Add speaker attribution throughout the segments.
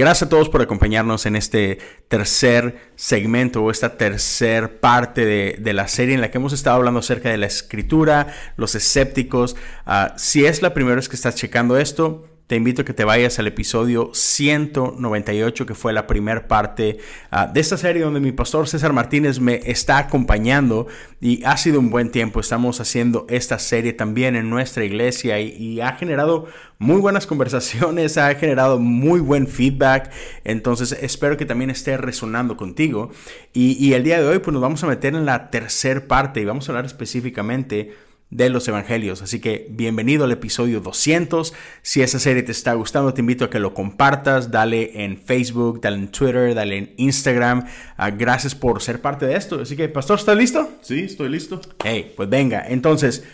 Speaker 1: Gracias a todos por acompañarnos en este tercer segmento o esta tercer parte de, la serie en la que hemos estado hablando acerca de la escritura, los escépticos. Ah, si es la primera vez que estás checando esto, te invito a que te vayas al episodio 198, que fue la primera parte ah, de esta serie donde mi pastor César Martínez me está acompañando y ha sido un buen tiempo. Estamos haciendo esta serie también en nuestra iglesia y, ha generado muy buenas conversaciones, ha generado muy buen feedback. Entonces espero que también esté resonando contigo. Y, y el día de hoy pues nos vamos a meter en la tercera parte y vamos a hablar específicamente de los evangelios. Así que bienvenido al episodio 200. Si esa serie te está gustando, te invito a que lo compartas. Dale en Facebook, dale en Twitter, dale en Instagram. Ah, gracias por ser parte de esto. Así que, Pastor, ¿estás listo?
Speaker 2: Sí, estoy listo.
Speaker 1: Hey, pues venga. Entonces,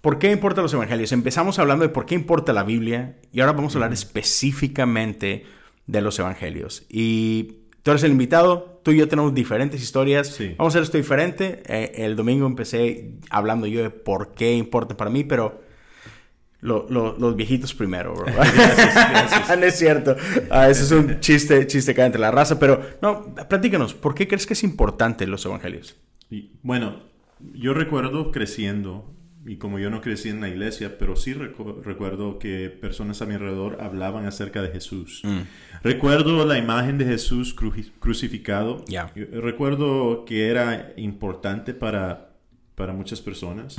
Speaker 1: ¿por qué importan los evangelios? Empezamos hablando de por qué importa la Biblia y ahora vamos a hablar específicamente de los evangelios. Y tú eres el invitado, tú y yo tenemos diferentes historias. Vamos a hacer esto diferente. Eh, el domingo empecé hablando yo de por qué importa para mí, pero los viejitos primero, bro. no es cierto. Ah, eso es un chiste, chiste acá entre la raza. Pero no, platícanos, ¿por qué crees que es importante los evangelios?
Speaker 2: bueno, yo recuerdo creciendo y como yo no crecí en la iglesia, pero sí recuerdo que personas a mi alrededor hablaban acerca de Jesús. Mm. Recuerdo la imagen de Jesús crucificado. Recuerdo que era importante para, para muchas personas.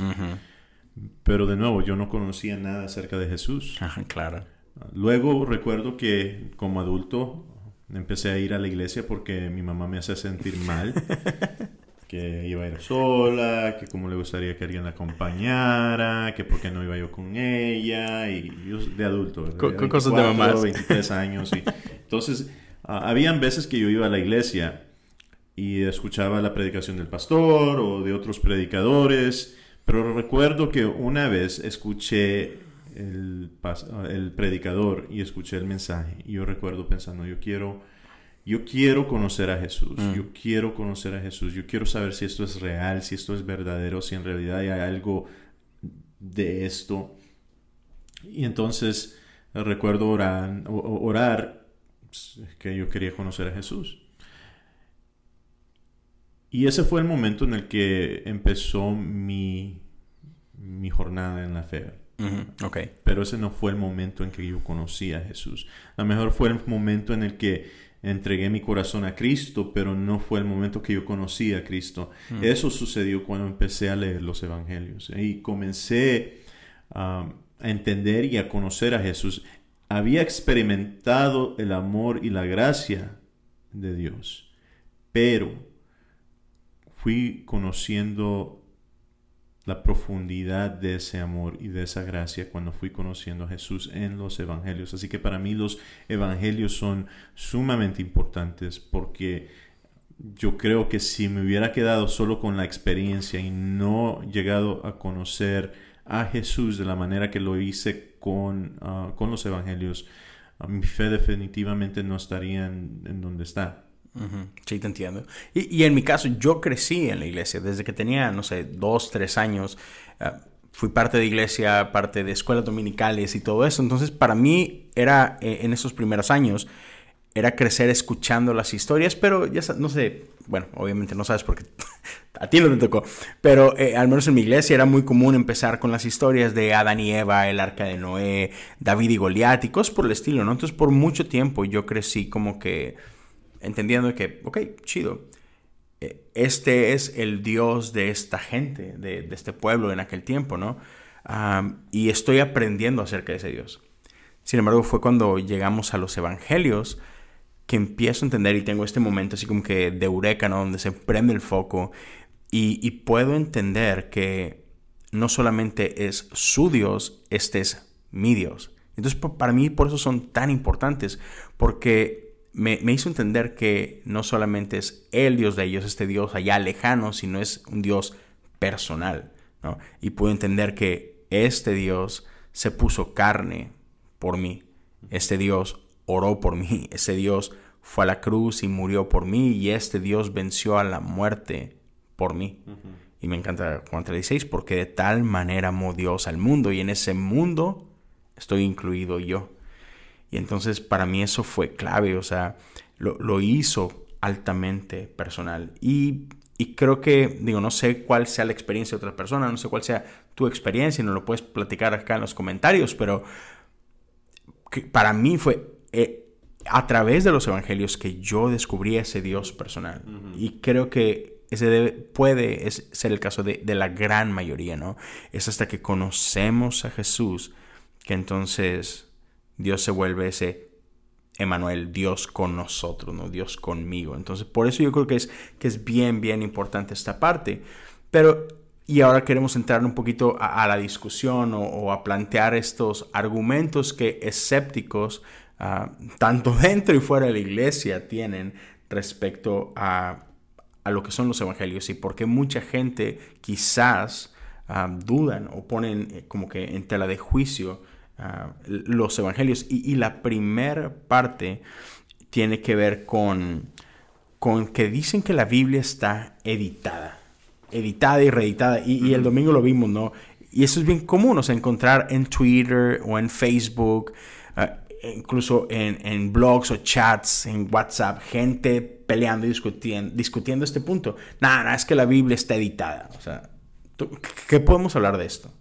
Speaker 2: Pero de nuevo, yo no conocía nada acerca de Jesús.
Speaker 1: claro.
Speaker 2: Luego recuerdo que como adulto empecé a ir a la iglesia porque mi mamá me hacía sentir mal. que iba a ir sola, que como le gustaría que alguien la acompañara, que por qué no iba yo con ella, y yo de adulto,
Speaker 1: con cosas de mamá.
Speaker 2: 23 años. Y, entonces, habían veces que yo iba a la iglesia y escuchaba la predicación del pastor o de otros predicadores, pero recuerdo que una vez escuché el, el predicador y escuché el mensaje, y yo recuerdo pensando, yo quiero yo quiero conocer a Jesús, mm. yo quiero conocer a Jesús, yo quiero saber si esto es real, si esto es verdadero, si en realidad hay algo de esto. Y entonces recuerdo orar, orar que yo quería conocer a Jesús. Y ese fue el momento en el que empezó mi, mi jornada en la fe.
Speaker 1: okay.
Speaker 2: Pero ese no fue el momento en que yo conocí a Jesús. A lo mejor fue el momento en el que entregué mi corazón a Cristo, pero no fue el momento que yo conocí a Cristo. Mm. Eso sucedió cuando empecé a leer los evangelios y comencé a entender y a conocer a Jesús. Había experimentado el amor y la gracia de Dios, pero fui conociendo la profundidad de ese amor y de esa gracia cuando fui conociendo a Jesús en los evangelios. Así que para mí los evangelios son sumamente importantes porque yo creo que si me hubiera quedado solo con la experiencia y no llegado a conocer a Jesús de la manera que lo hice con, ah, con los evangelios, ah, mi fe definitivamente no estaría en donde está.
Speaker 1: Sí, te entiendo. Y, en mi caso, yo crecí en la iglesia desde que tenía, no sé, dos, tres años. Eh, fui parte de iglesia, parte de escuelas dominicales y todo eso. Entonces, para mí era, eh, en esos primeros años, era crecer escuchando las historias, pero ya no sé, bueno, obviamente no sabes porque a ti no te tocó, pero eh, al menos en mi iglesia era muy común empezar con las historias de Adán y Eva, el arca de Noé, David y Goliat y cosas por el estilo, ¿no? Entonces por mucho tiempo yo crecí como que entendiendo que, ok, chido, eh, este es el Dios de esta gente, de, este pueblo en aquel tiempo, ¿no? y estoy aprendiendo acerca de ese Dios. Sin embargo, fue cuando llegamos a los evangelios que empiezo a entender y tengo este momento así como que de eureka, ¿no? Donde se prende el foco y, y puedo entender que no solamente es su Dios, este es mi Dios. Entonces, para mí, por eso son tan importantes, porque me, hizo entender que no solamente es el Dios de ellos, este Dios allá lejano, sino es un Dios personal. ¿no? Y puedo entender que este Dios se puso carne por mí. Este Dios oró por mí. Este Dios fue a la cruz y murió por mí. Y este Dios venció a la muerte por mí. Y me encanta Juan 36 porque de tal manera amó Dios al mundo y en ese mundo estoy incluido yo. Y entonces para mí eso fue clave, o sea, lo, lo hizo altamente personal. Y, y, creo que, digo, no sé cuál sea la experiencia de otras personas, no sé cuál sea tu experiencia, no lo puedes platicar acá en los comentarios, pero para mí fue eh, a través de los evangelios que yo descubrí ese Dios personal. Y creo que ese debe, puede ser el caso de, de, la gran mayoría, ¿no? Es hasta que conocemos a Jesús que entonces Dios se vuelve ese Emanuel, Dios con nosotros, ¿no? Dios conmigo. Entonces, por eso yo creo que es, que es bien, bien importante esta parte. Pero, y ahora queremos entrar un poquito a, la discusión o, a plantear estos argumentos que escépticos, uh, tanto dentro y fuera de la iglesia, tienen respecto a, a lo que son los evangelios y por qué mucha gente quizás uh, dudan o ponen eh, como que en tela de juicio Ah, los evangelios. Y, la primera parte tiene que ver con, con que dicen que la Biblia está editada. Editada y reeditada. Y, el domingo lo vimos, ¿no? Y eso es bien común, o sea, encontrar en Twitter o en Facebook, ah, incluso en, blogs o chats, en WhatsApp, gente peleando y discutiendo, discutiendo este punto. Nada, nada, es que la Biblia está editada. O sea, ¿qué podemos hablar de esto?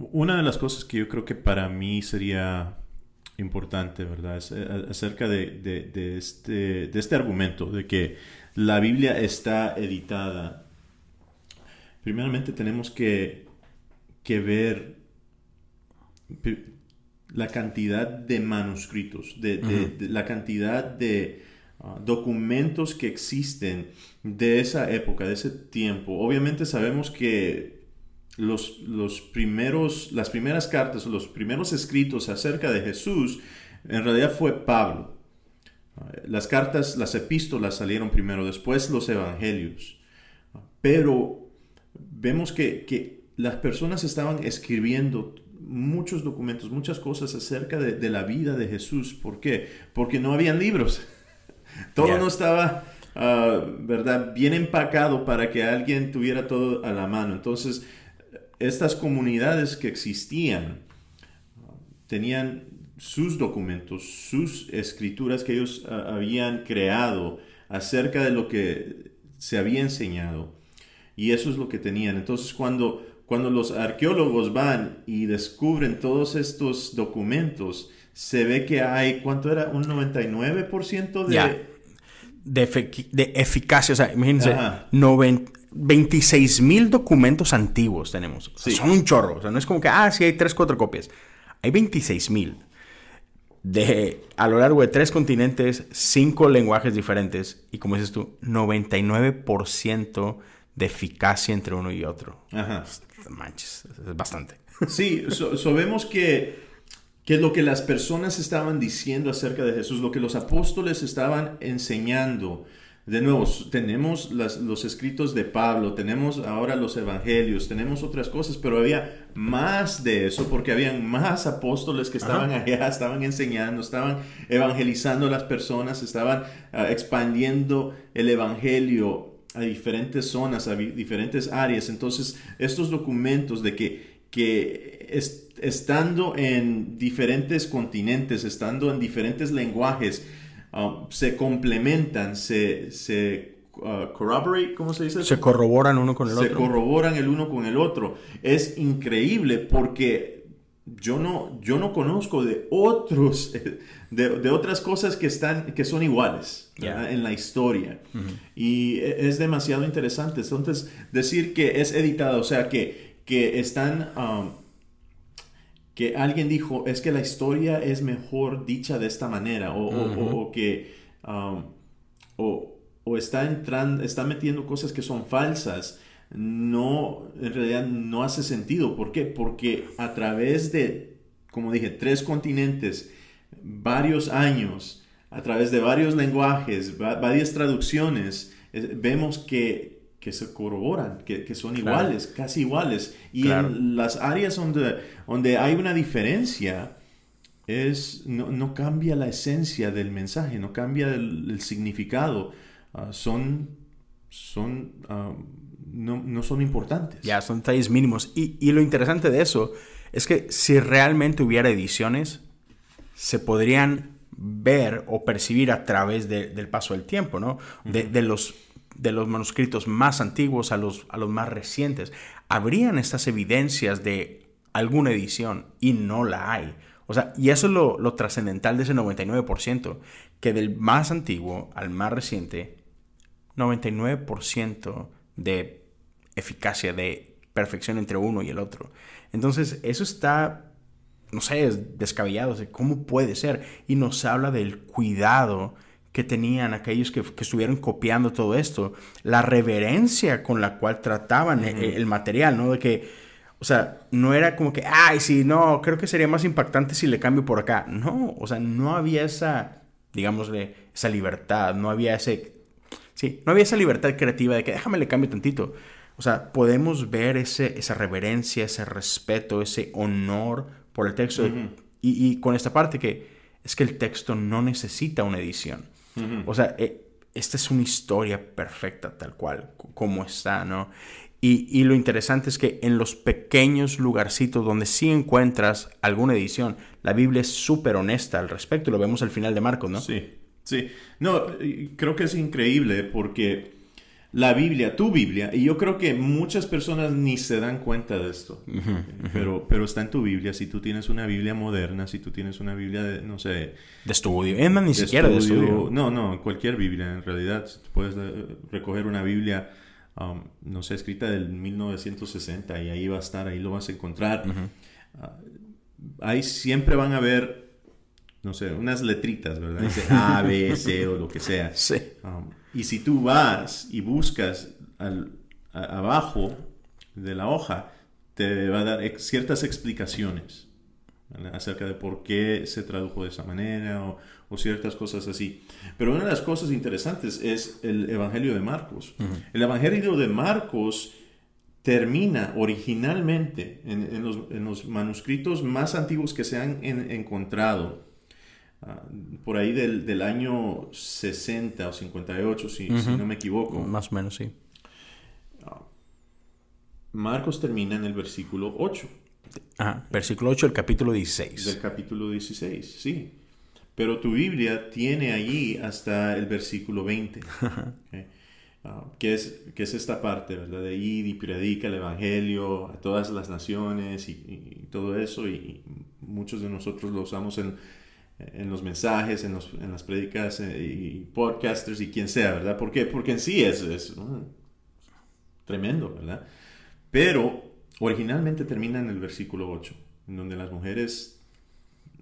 Speaker 2: Una de las cosas que yo creo que para mí sería importante, ¿verdad? Es eh, acerca de, este, de este argumento, de que la Biblia está editada. Primeramente tenemos que, que ver la cantidad de manuscritos, de, la cantidad de ah, documentos que existen de esa época, de ese tiempo. Obviamente sabemos que los, los primeros, las primeras cartas, los primeros escritos acerca de Jesús, en realidad fue Pablo. Las cartas, las epístolas salieron primero, después los evangelios. Pero vemos que, que las personas estaban escribiendo muchos documentos, muchas cosas acerca de, la vida de Jesús. ¿Por qué? Porque no habían libros. Todo no estaba, ah, ¿verdad? Bien empacado para que alguien tuviera todo a la mano. Entonces, estas comunidades que existían tenían sus documentos, sus escrituras que ellos ah, habían creado acerca de lo que se había enseñado. Y eso es lo que tenían. Entonces cuando, cuando los arqueólogos van y descubren todos estos documentos, se ve que hay, ¿cuánto era? Un 99% de...
Speaker 1: De, eficacia, o sea, imagínense, 90, 26 mil documentos antiguos tenemos. Son un chorro. O sea, no es como que, ah, sí hay 3, 4 copias. Hay 26 mil. De, a lo largo de tres continentes, cinco lenguajes diferentes. Y como dices tú, 99% de eficacia entre uno y otro. Ajá. Manches, es bastante.
Speaker 2: Sí, sabemos que, que lo que las personas estaban diciendo acerca de Jesús, lo que los apóstoles estaban enseñando, de nuevo, tenemos los escritos de Pablo, tenemos ahora los evangelios, tenemos otras cosas, pero había más de eso porque habían más apóstoles que estaban allá, estaban enseñando, estaban evangelizando a las personas, estaban ah, expandiendo el evangelio a diferentes zonas, a diferentes áreas. Entonces, estos documentos de que, que estando en diferentes continentes, estando en diferentes lenguajes, Um, se complementan, se, se uh, corroborate, ¿cómo se dice?
Speaker 1: Se corroboran uno con el
Speaker 2: otro. Se corroboran el uno con el otro. Es increíble porque yo no, yo no conozco de otros, de, de otras cosas que, están, que son iguales en la historia. Y e, es demasiado interesante. Entonces, decir que es editado, o sea, que, que están... Um, que alguien dijo, es que la historia es mejor dicha de esta manera, o, que um, o, está entrando, está metiendo cosas que son falsas, no, en realidad no hace sentido. ¿Por qué? Porque a través de, como dije, tres continentes, varios años, a través de varios lenguajes, varias traducciones, vemos que que se corroboran, que, son iguales, casi iguales. Y en las áreas donde, donde hay una diferencia, es, no, cambia la esencia del mensaje, no cambia el, significado. Ah, son, son ah, no, son importantes.
Speaker 1: Ya, son detalles mínimos. Y, y lo interesante de eso es que si realmente hubiera ediciones, se podrían ver o percibir a través del paso del tiempo, ¿no? de, los, de los manuscritos más antiguos a los, a los más recientes. Habrían estas evidencias de alguna edición y no la hay. O sea, y eso es lo, lo trascendental de ese 99%, que del más antiguo al más reciente, 99% de eficacia, de perfección entre uno y el otro. Entonces, eso está no sé, es descabellado. ¿Cómo puede ser? Y nos habla del cuidado que tenían aquellos que, estuvieron copiando todo esto, la reverencia con la cual trataban e, el, material, ¿no? De que, o sea, no era como que, ay, sí, no, creo que sería más impactante si le cambio por acá. No, o sea, no había esa, digámosle, esa libertad, no había ese, sí, no había esa libertad creativa de que déjame le cambio tantito. O sea, podemos ver ese, esa reverencia, ese respeto, ese honor por el texto. y, con esta parte que es que el texto no necesita una edición. O sea, eh, esta es una historia perfecta tal cual, como está, ¿no? Y, lo interesante es que en los pequeños lugarcitos donde sí encuentras alguna edición, la Biblia es súper honesta al respecto. Lo vemos al final de Marcos, ¿no?
Speaker 2: Sí, sí. No, creo que es increíble porque la Biblia, tu Biblia, y yo creo que muchas personas ni se dan cuenta de esto, Pero, pero está en tu Biblia, si tú tienes una Biblia moderna, si tú tienes una Biblia de, no sé...
Speaker 1: De estudio, es más, ni siquiera de estudio.
Speaker 2: No, no, cualquier Biblia, en realidad, puedes eh, recoger una Biblia, um, no sé, escrita del 1960 y ahí va a estar, ahí lo vas a encontrar. Ah, ahí siempre van a ver, no sé, unas letritas, ¿verdad? Dice A, B, C o lo que sea.
Speaker 1: Sí.
Speaker 2: Um, y si tú vas y buscas al, abajo de la hoja, te va a dar ciertas explicaciones acerca de por qué se tradujo de esa manera o, ciertas cosas así. Pero una de las cosas interesantes es el Evangelio de Marcos. El Evangelio de Marcos termina originalmente en, los, manuscritos más antiguos que se han encontrado Ah, por ahí del, del, año 60 o 58, si, si, no me equivoco.
Speaker 1: Más o menos, sí.
Speaker 2: Ah, Marcos termina en el versículo 8.
Speaker 1: Ajá, versículo 8 del capítulo 16.
Speaker 2: Del capítulo 16, sí. Pero tu Biblia tiene allí hasta el versículo 20. Ah, que, es, que es esta parte, ¿verdad? De ir y predica el Evangelio a todas las naciones y, y todo eso. Y muchos de nosotros lo usamos en, en los mensajes, en, los, en las prédicas eh, y podcasters y quien sea, ¿verdad? ¿Por? Porque en sí es, es tremendo, ¿verdad? Pero originalmente termina en el versículo 8, en donde las mujeres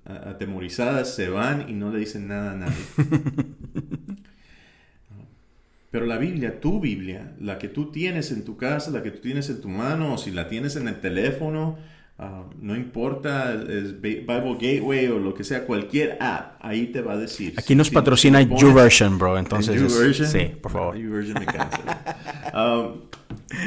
Speaker 2: atemorizadas se van y no le dicen nada a nadie. Pero la Biblia, tu Biblia, la que tú tienes en tu casa, la que tú tienes en tu mano, o si la tienes en el teléfono, Ah, no importa, es Bible Gateway o lo que sea, cualquier app, ahí te va a decir.
Speaker 1: Aquí nos patrocina YouVersion, bro, entonces. sí, por favor.
Speaker 2: Ah,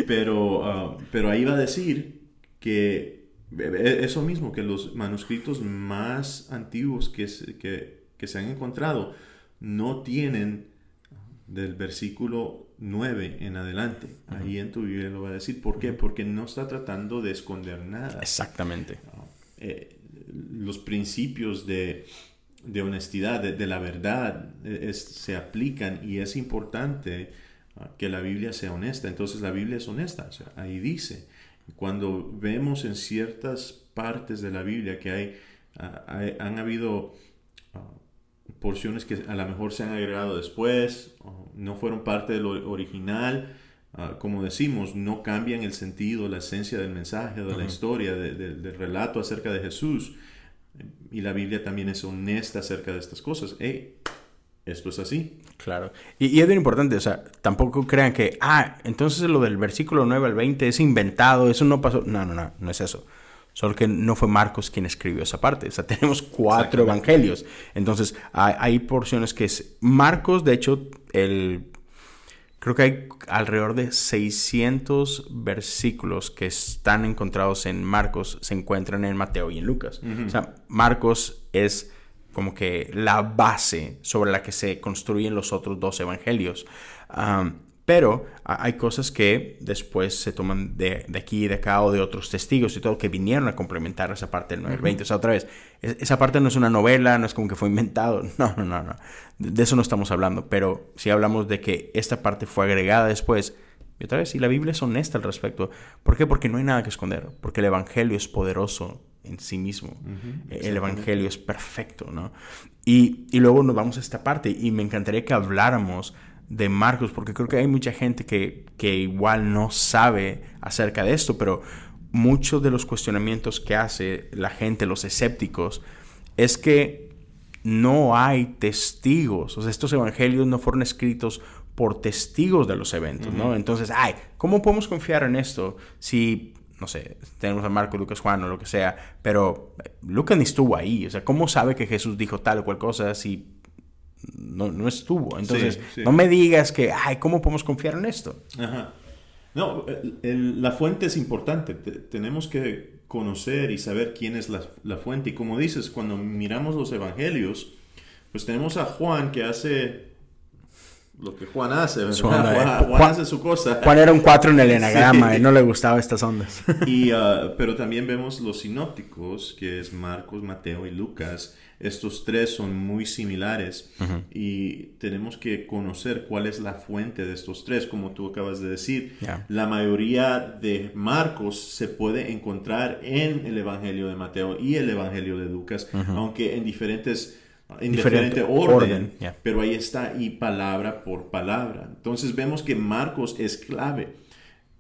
Speaker 2: pero, ah, pero ahí va a decir que e, eso mismo, que los manuscritos más antiguos que, que, que se han encontrado no tienen del versículo 9 en adelante. Ahí en tu Biblia lo va a decir. ¿Por qué? Porque no está tratando de esconder nada.
Speaker 1: Exactamente.
Speaker 2: Eh, los principios de, de honestidad, de, la verdad, eh, se aplican y es importante ah, que la Biblia sea honesta. Entonces la Biblia es honesta. ahí dice. Cuando vemos en ciertas partes de la Biblia que hay, ah, han habido ah, porciones que a lo mejor se han agregado después, no fueron parte de lo original. Ah, como decimos, no cambian el sentido, la esencia del mensaje, de la historia, del relato acerca de Jesús. Y la Biblia también es honesta acerca de estas cosas. Hey, esto es así.
Speaker 1: Claro. Y, y, es bien importante, o sea, tampoco crean que, ah, entonces lo del versículo 9 al 20 es inventado, eso no pasó. No, no, no, no es eso. Solo que no fue Marcos quien escribió esa parte. O sea, tenemos cuatro evangelios. Entonces, hay, porciones que es... Marcos, de hecho, el... creo que hay alrededor de 600 versículos que están encontrados en Marcos, se encuentran en Mateo y en Lucas. O sea, Marcos es como que la base sobre la que se construyen los otros dos evangelios. Pero hay cosas que después se toman de, aquí y de acá o de otros testigos y todo que vinieron a complementar esa parte del 920. O sea, otra vez, esa parte no es una novela, no es como que fue inventado. No, no, no, no. De eso no estamos hablando. Pero si hablamos de que esta parte fue agregada después. Y otra vez, y la Biblia es honesta al respecto. ¿Por qué? Porque no hay nada que esconder. Porque el Evangelio es poderoso en sí mismo. El Evangelio es perfecto, ¿no? Y, y, luego nos vamos a esta parte y me encantaría que habláramos de Marcos, porque creo que hay mucha gente que, que igual no sabe acerca de esto, pero muchos de los cuestionamientos que hace la gente, los escépticos, es que no hay testigos. O sea, estos evangelios no fueron escritos por testigos de los eventos, ¿no? Entonces, ay, ¿cómo podemos confiar en esto si no sé, tenemos a Marco, Lucas, Juan o lo que sea, pero Lucas ni estuvo ahí. O sea, ¿cómo sabe que Jesús dijo tal o cual cosa si no, no estuvo? Entonces, no me digas que, ay, ¿cómo podemos confiar en esto? Ajá.
Speaker 2: No, la fuente es importante. tenemos que conocer y saber quién es la, la, fuente. Y como dices, cuando miramos los evangelios, pues tenemos a Juan que hace lo que Juan hace. Juan,
Speaker 1: hace su cosa. Juan era un 4 en el enagrama y no le gustaba estas ondas.
Speaker 2: y, uh, pero también vemos los sinópticos, que es Marcos, Mateo y Lucas. Estos tres son muy similares y tenemos que conocer cuál es la fuente de estos tres, como tú acabas de decir. La mayoría de Marcos se puede encontrar en el Evangelio de Mateo y el Evangelio de Lucas, aunque en diferentes en diferente, orden, pero ahí está y palabra por palabra. Entonces vemos que Marcos es clave.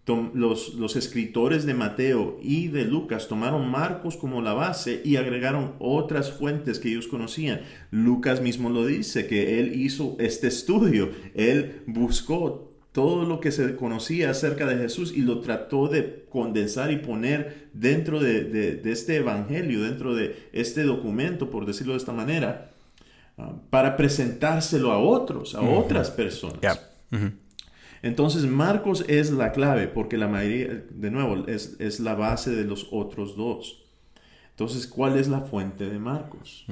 Speaker 2: Los, los, escritores de Mateo y de Lucas tomaron Marcos como la base y agregaron otras fuentes que ellos conocían. Lucas mismo lo dice, que él hizo este estudio, él buscó todo lo que se conocía acerca de Jesús y lo trató de condensar y poner dentro de, de este evangelio, dentro de este documento, por decirlo de esta manera para presentárselo a otros, a otras personas. Entonces Marcos es la clave porque la mayoría, de nuevo, es, la base de los otros dos. Entonces, ¿cuál es la fuente de Marcos?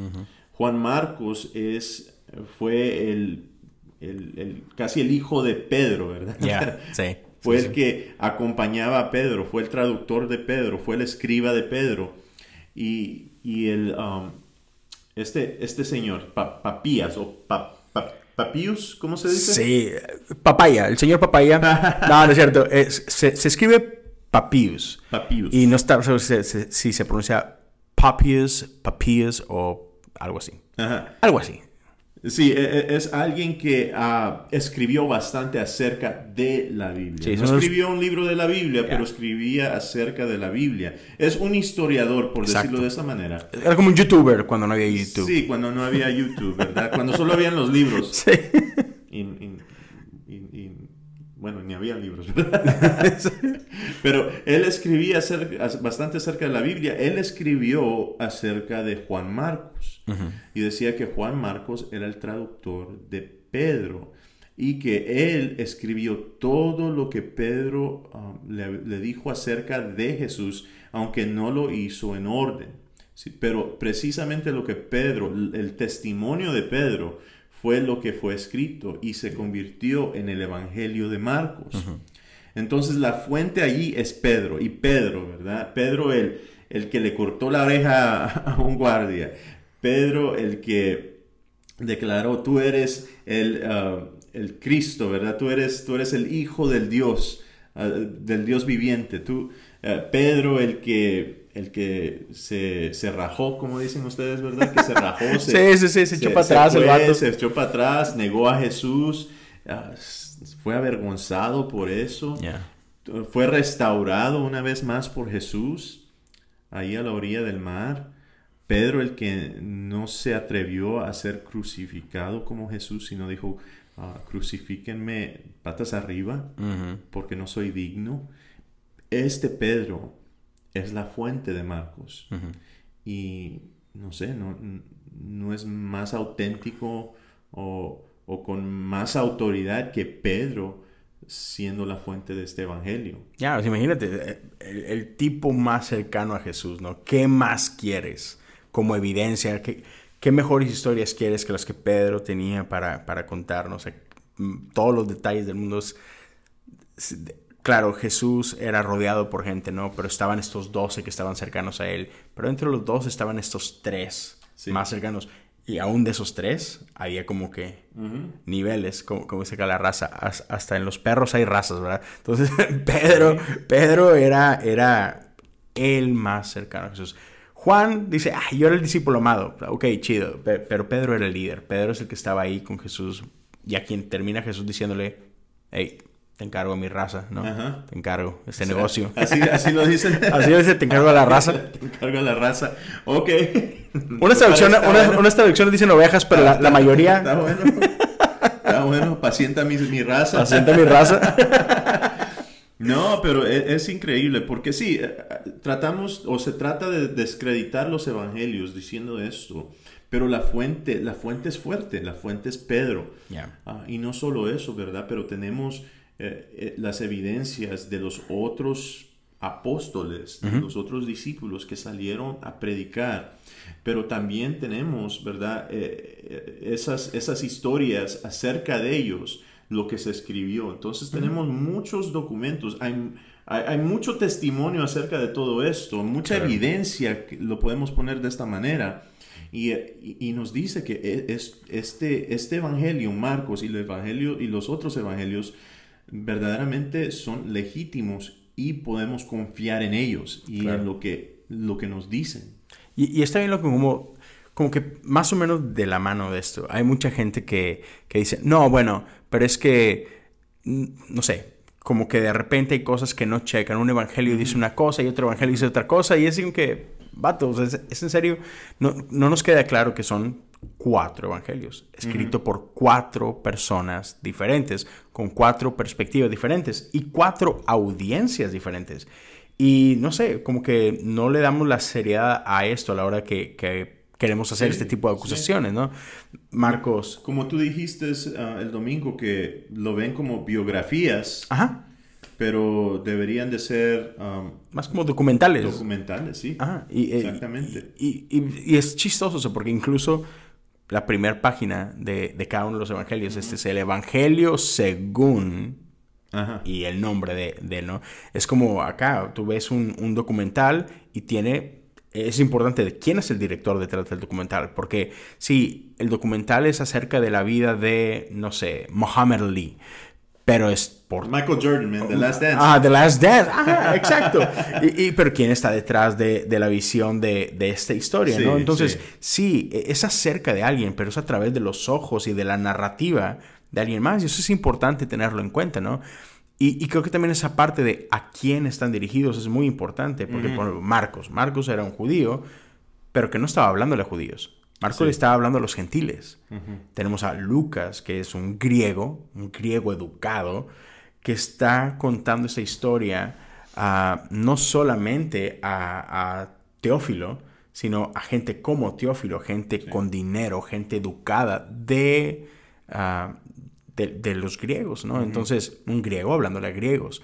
Speaker 2: Juan Marcos es, fue el, casi el hijo de Pedro, ¿verdad?
Speaker 1: sí.
Speaker 2: fue el que acompañaba a Pedro, fue el traductor de Pedro, fue el escriba de Pedro. Y, y el, um, este, este señor, Papías o Papius, ¿cómo se dice?
Speaker 1: Sí, Papaya, el señor Papaya. no, no es cierto. se, escribe Papius.
Speaker 2: Papius.
Speaker 1: Y no está si se, pronuncia Papius, Papius o algo así. Algo así.
Speaker 2: Sí, e, e, es alguien que ah, escribió bastante acerca de la Biblia. no escribió un libro de la Biblia, pero escribía acerca de la Biblia. Es un historiador, por decirlo de esa manera.
Speaker 1: Era como un youtuber cuando no había YouTube.
Speaker 2: Sí, cuando no había YouTube, ¿verdad? cuando solo habían los libros.
Speaker 1: Sí.
Speaker 2: Bueno, ni había libros, Pero él escribía bastante acerca de la Biblia. Él escribió acerca de Juan Marcos. Y decía que Juan Marcos era el traductor de Pedro. Y que él escribió todo lo que Pedro um, le, dijo acerca de Jesús, aunque no lo hizo en orden. pero precisamente lo que Pedro, el testimonio de Pedro, fue lo que fue escrito y se convirtió en el Evangelio de Marcos. Entonces la fuente allí es Pedro y Pedro, ¿verdad? Pedro el, el que le cortó la oreja a un guardia. Pedro el que declaró, tú eres el, uh, el Cristo, ¿verdad? Tú eres, tú eres el Hijo del Dios, uh, del Dios viviente. Tú, uh, Pedro el que el que se, se, rajó, como dicen ustedes, ¿verdad? Que se rajó.
Speaker 1: Se, sí, sí, sí, se, echó para atrás
Speaker 2: el vato. Se echó para atrás, negó a Jesús, fue avergonzado por eso. Fue restaurado una vez más por Jesús, ahí a la orilla del mar. Pedro, el que no se atrevió a ser crucificado como Jesús, sino dijo, ah, crucifíquenme patas arriba, porque no soy digno. Este Pedro es la fuente de Marcos. Y no sé, no, no, es más auténtico o, con más autoridad que Pedro siendo la fuente de este evangelio.
Speaker 1: Ya, pues imagínate, el, el, tipo más cercano a Jesús, ¿no? ¿Qué más quieres como evidencia? ¿Qué, qué mejores historias quieres que las que Pedro tenía para, para contarnos? todos los detalles del mundo. Claro, Jesús era rodeado por gente, ¿no? Pero estaban estos doce que estaban cercanos a él. Pero entre los dos estaban estos tres más cercanos. Y aún de esos tres, había como que niveles, como, como dice acá la raza. Hasta en los perros hay razas, ¿verdad? Entonces, Pedro, Pedro era, era el más cercano a Jesús. Juan dice, ay, yo era el discípulo amado. Ok, chido. Pero Pedro era el líder. Pedro es el que estaba ahí con Jesús. Y a quien termina Jesús diciéndole, hey, te encargo a mi raza, ¿no? Te encargo este negocio.
Speaker 2: Así, así lo dicen.
Speaker 1: así lo dice, te encargo a la raza.
Speaker 2: te encargo a la raza. Ok.
Speaker 1: Unas traducciones, una, traducciones dicen ovejas, pero la, la mayoría...
Speaker 2: Está bueno. Está bueno. Pacienta mi, mi raza.
Speaker 1: Pacienta mi raza.
Speaker 2: No, pero e, es, increíble porque sí, eh, tratamos o se trata de descreditar los evangelios diciendo esto, pero la fuente, la fuente es fuerte, la fuente es Pedro. Ah, y no solo eso, ¿verdad? Pero tenemos eh, eh, las evidencias de los otros apóstoles, de los otros discípulos que salieron a predicar. Pero también tenemos, ¿verdad? Eh, esas, esas historias acerca de ellos, lo que se escribió. Entonces tenemos muchos documentos, hay, hay, mucho testimonio acerca de todo esto, mucha evidencia, lo podemos poner de esta manera. Y, y, nos dice que e, es, este, este evangelio, Marcos y el evangelio y los otros evangelios, verdaderamente son legítimos y podemos confiar en ellos y en lo que, lo que nos dicen.
Speaker 1: Y, está bien lo que como, como que más o menos de la mano de esto. Hay mucha gente que, que dice, no, bueno, pero es que, no sé, como que de repente hay cosas que no checan. Un evangelio dice una cosa y otro evangelio dice otra cosa y es como que, vato, es, es, en serio, no, no nos queda claro que son cuatro evangelios, escrito por cuatro personas diferentes, con cuatro perspectivas diferentes y cuatro audiencias diferentes. Y no sé, como que no le damos la seriedad a esto a la hora que, queremos hacer este tipo de acusaciones, ¿no? Marcos.
Speaker 2: Como tú dijiste ah, el domingo, que lo ven como biografías.
Speaker 1: Ajá.
Speaker 2: Pero deberían de ser...
Speaker 1: Más como documentales.
Speaker 2: Documentales, sí.
Speaker 1: Ajá. Y, eh, Exactamente. Y, y, es chistoso porque incluso la primera página de, cada uno de los evangelios. Este es el Evangelio según y el nombre de, de, ¿no? Es como acá, tú ves un, documental y tiene... Es importante de quién es el director detrás del documental, porque si el documental es acerca de la vida de, no sé, Muhammad Ali, pero es por...
Speaker 2: Michael Jordan, The Last Dance.
Speaker 1: Ah, The Last Dance, ah, exacto. y, pero ¿quién está detrás de, de la visión de, de, esta historia, no? Entonces, sí. E, es acerca de alguien, pero es a través de los ojos y de la narrativa de alguien más, y eso es importante tenerlo en cuenta, ¿no? Y, y creo que también esa parte de a quién están dirigidos es muy importante, porque, por ejemplo, Marcos, Marcos era un judío, pero que no estaba hablándole a judíos. Marcos le estaba hablando a los gentiles. Tenemos a Lucas, que es un griego, un griego educado, que está contando esta historia no solamente a, Teófilo, sino a gente como Teófilo, gente con dinero, gente educada de, ah, de, los griegos, ¿no? Entonces, un griego hablándole a griegos.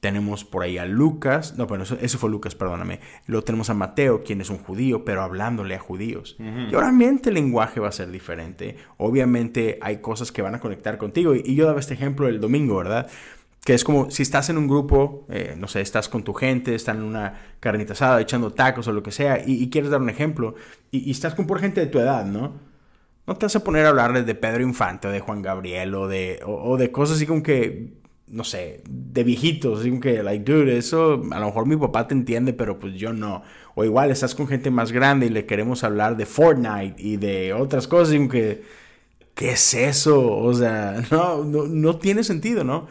Speaker 1: Tenemos por ahí a Lucas, no, bueno, eso, fue Lucas, perdóname. Luego tenemos a Mateo, quien es un judío, pero hablándole a judíos. Y obviamente el lenguaje va a ser diferente. Obviamente hay cosas que van a conectar contigo. Y, yo daba este ejemplo el domingo, ¿verdad? Que es como si estás en un grupo, eh, no sé, estás con tu gente, están en una carnita asada, echando tacos o lo que sea, y, quieres dar un ejemplo, y, estás con por gente de tu edad, ¿no? No te vas a poner a hablarles de Pedro Infante o de Juan Gabriel o de, o de cosas así como que no sé, de viejitos, así que, like, dude, eso a lo mejor mi papá te entiende, pero pues yo no. O igual estás con gente más grande y le queremos hablar de Fortnite y de otras cosas, y que, ¿qué es eso? O sea, no, no, tiene sentido, ¿no?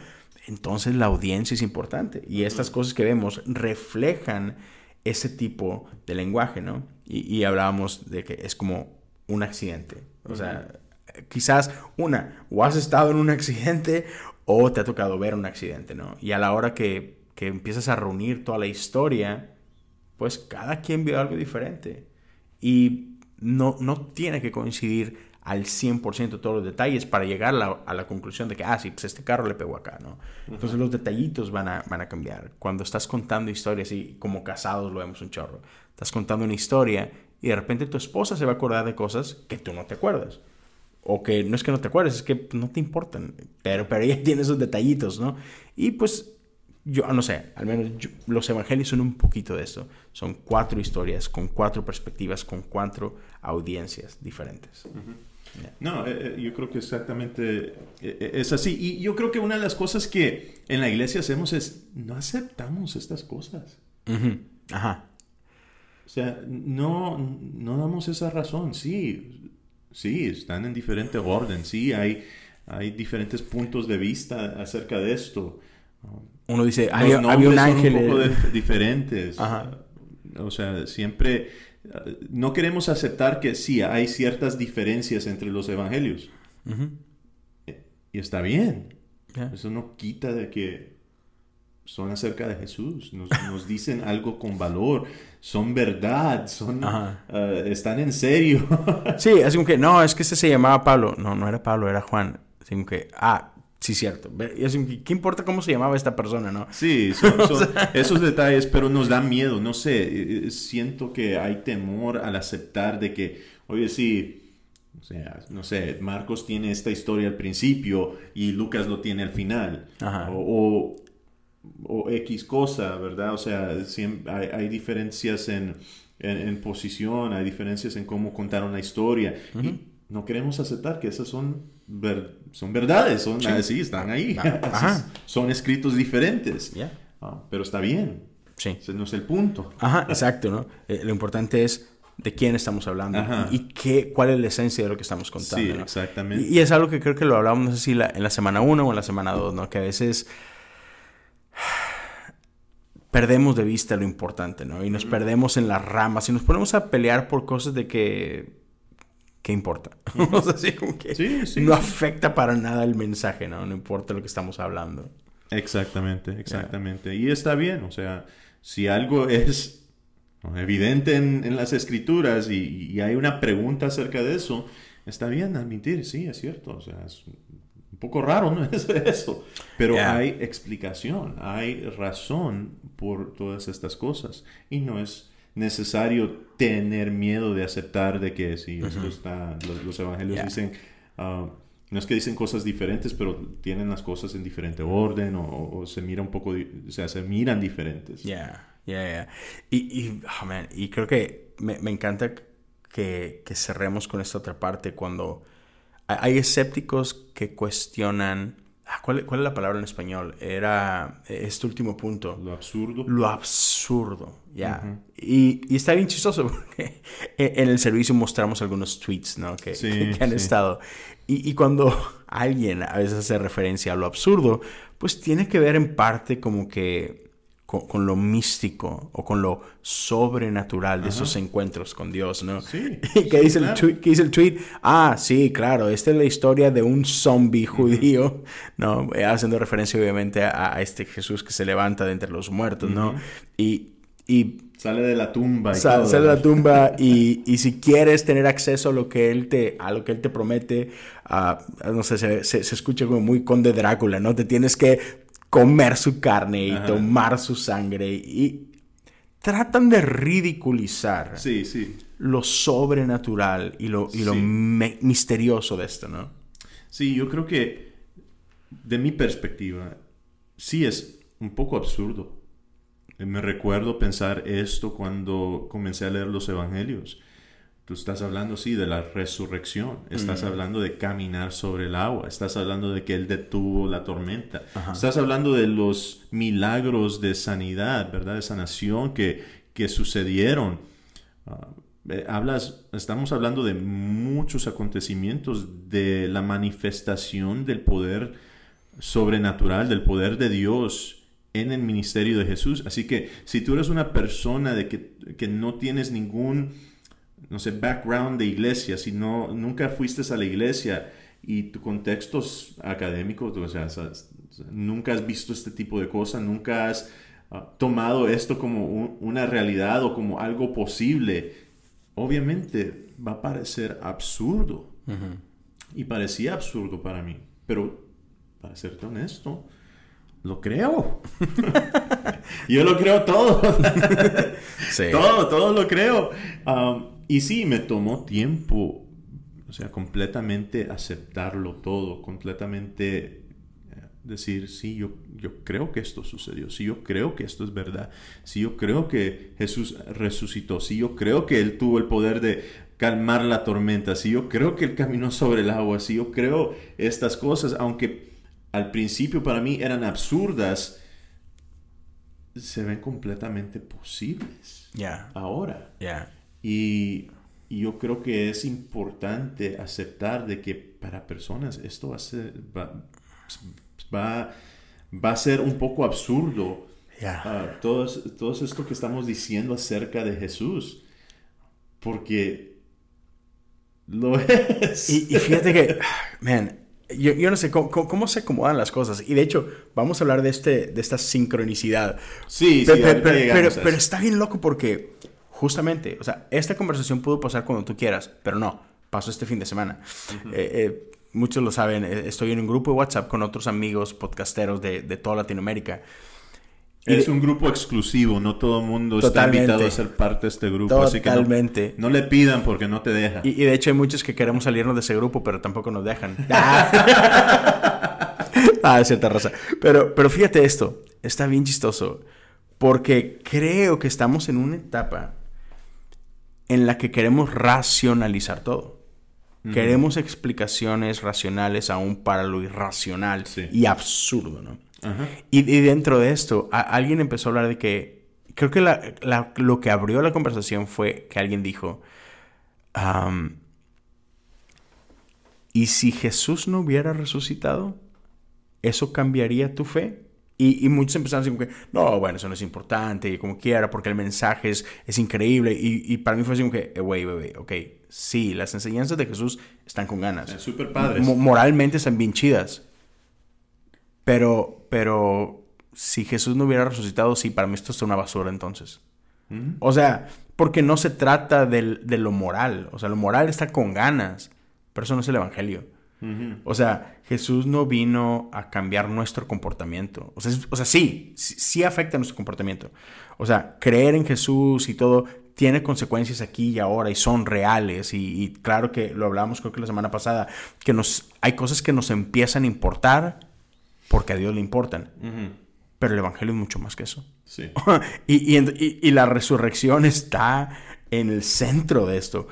Speaker 1: Entonces la audiencia es importante y estas cosas que vemos reflejan ese tipo de lenguaje, ¿no? Y, y hablábamos de que es como un accidente. O sea, quizás una, o has estado en un accidente o te ha tocado ver un accidente, ¿no? Y a la hora que, que empiezas a reunir toda la historia, pues cada quien vio algo diferente. Y no, no tiene que coincidir al 100% todos los detalles para llegar a la, a la, conclusión de que, ah, sí, pues este carro le pegó acá, ¿no? Entonces los detallitos van a, van a cambiar. Cuando estás contando historias, y como casados lo vemos un chorro, estás contando una historia y de repente tu esposa se va a acordar de cosas que tú no te acuerdas. O que no es que no te acuerdes, es que no te importan, pero, pero ella tiene esos detallitos, ¿no? Y pues yo no sé, al menos los evangelios son un poquito de eso. Son cuatro historias con cuatro perspectivas, con cuatro audiencias diferentes.
Speaker 2: No, eh, eh, yo creo que exactamente eh, es así. Y yo creo que una de las cosas que en la iglesia hacemos es no aceptamos estas cosas. Ajá. O sea, no, no damos esa razón. Sí, sí, están en diferente orden. Sí, hay, hay diferentes puntos de vista acerca de esto.
Speaker 1: Uno dice, había, un ángel.
Speaker 2: un poco diferentes. O sea, siempre no queremos aceptar que sí, hay ciertas diferencias entre los evangelios. Y está bien. Eso no quita de que son acerca de Jesús, nos, dicen algo con valor, son verdad, son, eh, están en serio.
Speaker 1: sí, es como que, no, es que ese se llamaba Pablo. No, no era Pablo, era Juan. Así como que, ah, Sí, cierto. ¿Qué importa cómo se llamaba esta persona, no?
Speaker 2: Sí, son, esos detalles, pero nos da miedo, no sé, eh, eh, siento que hay temor al aceptar de que, oye, sí, o sea, no sé, Marcos tiene esta historia al principio y Lucas lo tiene al final. O, o, X cosa, ¿verdad? O sea, siempre hay, diferencias en, en, posición, hay diferencias en cómo contar una historia. Y no queremos aceptar que esas son son verdades, son así, están ahí. son escritos diferentes. Ah, pero está bien. Sí. Ese no es el punto.
Speaker 1: Ajá, exacto, ¿no? Eh, lo importante es de quién estamos hablando y qué, cuál es la esencia de lo que estamos contando. Sí,
Speaker 2: exactamente.
Speaker 1: Y, es algo que creo que lo hablamos, no sé si en la semana 1 o en la semana 2, ¿no? Que a veces perdemos de vista lo importante, ¿no? Y nos perdemos en las ramas y nos ponemos a pelear por cosas de que ¿qué importa? o sea, así como que no afecta para nada el mensaje, ¿no? No importa lo que estamos hablando.
Speaker 2: Exactamente, exactamente. Y está bien, o sea, si algo es evidente en, las escrituras y, hay una pregunta acerca de eso, está bien admitir, sí, es cierto, o sea, es poco raro, ¿no? Es eso. Pero hay explicación, hay razón por todas estas cosas y no es necesario tener miedo de aceptar de que si esto está, los, evangelios dicen, ah, no es que dicen cosas diferentes, pero tienen las cosas en diferente orden o, se mira un poco, o sea, se miran diferentes.
Speaker 1: Ya, ya, ya. Y, oh, y, creo que me, me encanta que, que, cerremos con esta otra parte cuando hay escépticos que cuestionan Ah, ¿Cuál, es la palabra en español? Era este último punto.
Speaker 2: Lo absurdo.
Speaker 1: Lo absurdo, ya. y, está bien chistoso porque en el servicio mostramos algunos tweets, ¿no? Que, han estado. Y, y, cuando alguien a veces hace referencia a lo absurdo, pues tiene que ver en parte como que con, lo místico o con lo sobrenatural de esos encuentros con Dios, ¿no? Sí. ¿Qué, dice el tweet, dice el tweet? Ah, sí, claro, esta es la historia de un zombie judío, ¿no? Eh, haciendo referencia obviamente a, este Jesús que se levanta de entre los muertos, ¿no? Y, y
Speaker 2: Sale de la tumba.
Speaker 1: Y sale, de la tumba y, y, si quieres tener acceso a lo que él te, a lo que él te promete, no sé, se, se, se, escucha como muy conde Drácula, ¿no? Te tienes que comer su carne y tomar su sangre y tratan de ridiculizar
Speaker 2: sí, sí.
Speaker 1: lo sobrenatural y lo, y lo misterioso de esto, ¿no?
Speaker 2: Sí, yo creo que de mi perspectiva sí es un poco absurdo. Me recuerdo pensar esto cuando comencé a leer los evangelios. Tú estás hablando, sí, de la resurrección. Estás hablando de caminar sobre el agua. Estás hablando de que Él detuvo la tormenta. Estás hablando de los milagros de sanidad, ¿verdad? De sanación que, que sucedieron. Ah, hablas, estamos hablando de muchos acontecimientos, de la manifestación del poder sobrenatural, del poder de Dios en el ministerio de Jesús. Así que si tú eres una persona de que, que no tienes ningún no sé, background de iglesia, si no, nunca fuiste a la iglesia y tu contexto académico, o sea, nunca has visto este tipo de cosas, nunca has ah, tomado esto como una realidad o como algo posible, obviamente va a parecer absurdo. Y parecía absurdo para mí. Pero, para serte honesto, lo creo. Yo lo creo todo. Todo, todo lo creo. Um, y sí, me tomó tiempo, o sea, completamente aceptarlo todo, completamente eh, decir, sí, yo, yo creo que esto sucedió, sí, yo creo que esto es verdad, sí, yo creo que Jesús resucitó, sí, yo creo que Él tuvo el poder de calmar la tormenta, sí, yo creo que Él caminó sobre el agua, sí, yo creo estas cosas, aunque al principio para mí eran absurdas, se ven completamente posibles.
Speaker 1: Ya.
Speaker 2: Ahora.
Speaker 1: Ya.
Speaker 2: Y, yo creo que es importante aceptar de que para personas esto va a ser, va, va, a ser un poco absurdo.
Speaker 1: Ya.
Speaker 2: todo, todo esto que estamos diciendo acerca de Jesús. Porque lo es.
Speaker 1: Y, y fíjate que, man, yo, no sé cómo, se acomodan las cosas. Y de hecho, vamos a hablar de, este, de esta sincronicidad.
Speaker 2: Sí,
Speaker 1: sí. Pero, pero, está bien loco porque, justamente, o sea, esta conversación pudo pasar cuando tú quieras, pero no, pasó este fin de semana. Eh, eh, muchos lo saben, eh, estoy en un grupo de WhatsApp con otros amigos podcasteros de, de toda Latinoamérica.
Speaker 2: Es un grupo exclusivo, no todo el mundo está invitado a ser parte de este grupo.
Speaker 1: Totalmente.
Speaker 2: Así que no, le pidan porque no te dejan.
Speaker 1: Y, de hecho hay muchos que queremos salirnos de ese grupo, pero tampoco nos dejan. ah, es cierta raza. Pero, pero fíjate esto, está bien chistoso, porque creo que estamos en una etapa en la que queremos racionalizar todo. Queremos explicaciones racionales aún para lo irracional y absurdo, ¿no? Y, dentro de esto, alguien empezó a hablar de que, creo que lo que abrió la conversación fue que alguien dijo, ¿y si Jesús no hubiera resucitado? ¿Eso cambiaría tu fe? Y, muchos empezaron a decir que, no, bueno, eso no es importante, como quiera, porque el mensaje es, es increíble. Y, para mí fue así como que, wey, wey, wey, ok, sí, las enseñanzas de Jesús están con ganas.
Speaker 2: Súper padres.
Speaker 1: moralmente están bien chidas. Pero, pero si Jesús no hubiera resucitado, sí, para mí esto es una basura entonces. O sea, porque no se trata de lo moral. O sea, lo moral está con ganas, pero eso no es el Evangelio. O sea, Jesús no vino a cambiar nuestro comportamiento. O sea, o sea, sí, sí afecta nuestro comportamiento. O sea, creer en Jesús y todo tiene consecuencias aquí y ahora y son reales. Y, claro que lo hablamos creo que la semana pasada, que nos, hay cosas que nos empiezan a importar porque a Dios le importan. Pero el Evangelio es mucho más que eso.
Speaker 2: Sí.
Speaker 1: y, y, la resurrección está en el centro de esto.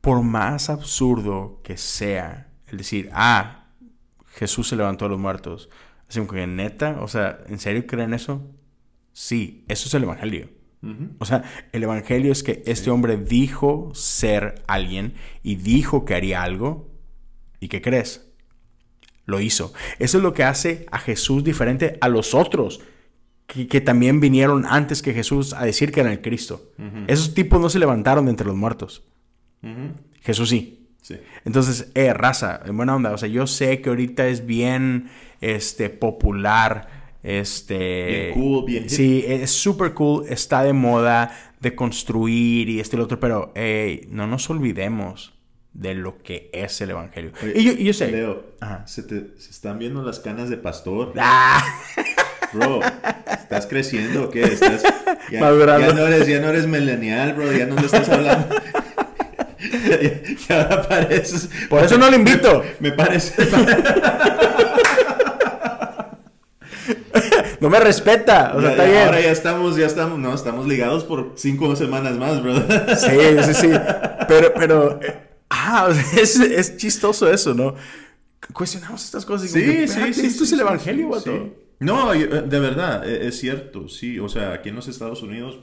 Speaker 1: Por más absurdo que sea el decir, ah, Jesús se levantó a los muertos. Así que neta, o sea, ¿en serio creen eso? Sí, eso es el Evangelio. O sea, el Evangelio es que este hombre dijo ser alguien y dijo que haría algo. ¿Y qué crees? lo hizo. Eso es lo que hace a Jesús diferente a los otros que, también vinieron antes que Jesús a decir que eran el Cristo. Esos tipos no se levantaron de entre los muertos. Jesús sí. Entonces, eh, raza, en buena onda. O sea, yo sé que ahorita es bien este, popular. Este,
Speaker 2: bien cool, bien
Speaker 1: Sí, es súper cool. Está de moda de construir y este y lo otro. Pero, no nos olvidemos de lo que es el Evangelio. y, yo, sé.
Speaker 2: Leo, Se, te, se están viendo las canas de pastor. ¡Ah! Bro, ¿estás creciendo o qué? ¿Estás, ya, ya, no eres, ya no eres millennial, bro. Ya no le estás hablando. ya, ahora pareces...
Speaker 1: Por eso no lo invito.
Speaker 2: Me parece...
Speaker 1: no me respeta. O sea, está bien.
Speaker 2: Ahora ya estamos, ya estamos, no, estamos ligados por cinco semanas más, bro.
Speaker 1: sí, sí, sí. Pero, pero eh, Ah, es, chistoso eso, ¿no? Cuestionamos estas cosas.
Speaker 2: sí, sí, sí,
Speaker 1: Esto es el evangelio, vato.
Speaker 2: No, eh, de verdad, e, es cierto, sí. O sea, aquí en los Estados Unidos,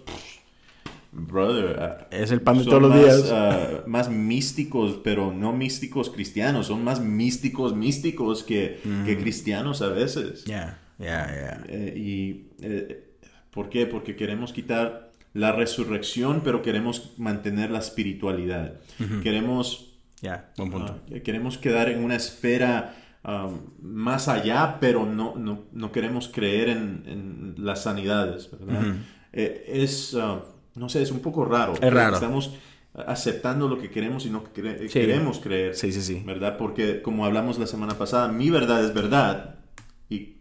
Speaker 2: brother. Ah,
Speaker 1: es el pan de todos los días.
Speaker 2: Ah, más místicos, pero no místicos cristianos. Son más místicos, místicos que, que cristianos a veces.
Speaker 1: Ya, ya, ya.
Speaker 2: Eh, y, eh, ¿por qué? Porque queremos quitar la resurrección, pero queremos mantener la espiritualidad. Queremos,
Speaker 1: ya punto.
Speaker 2: Ah, queremos quedar en una esfera um, más allá, pero no, no, queremos creer en, las sanidades, ¿verdad? Eh, es, uh, no sé, es un poco raro.
Speaker 1: Es raro.
Speaker 2: Estamos aceptando lo que queremos y no que queremos creer.
Speaker 1: Sí, sí, sí.
Speaker 2: ¿Verdad? Porque como hablamos la semana pasada, mi verdad es verdad y,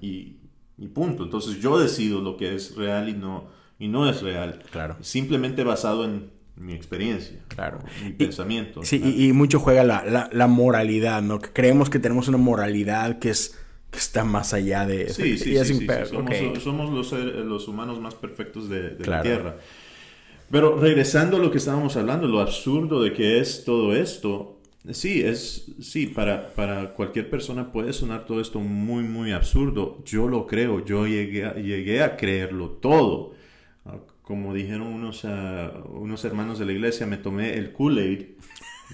Speaker 2: y, y, punto. Entonces yo decido lo que es real y no, y no es real.
Speaker 1: Claro.
Speaker 2: Simplemente basado en mi experiencia.
Speaker 1: Claro.
Speaker 2: Mi pensamiento.
Speaker 1: Sí, y, mucho juega la, la, la, moralidad, ¿no? Que creemos que tenemos una moralidad que es que está más allá de...
Speaker 2: Sí, sí, sí, sí, Somos, somos los, los, humanos más perfectos de, la Tierra. Pero regresando a lo que estábamos hablando, lo absurdo de que es todo esto, sí, es, sí, para, para cualquier persona puede sonar todo esto muy, muy absurdo. Yo lo creo, yo llegué a, llegué a creerlo todo. Ah, como dijeron unos, ah, unos hermanos de la iglesia, me tomé el Kool-Aid,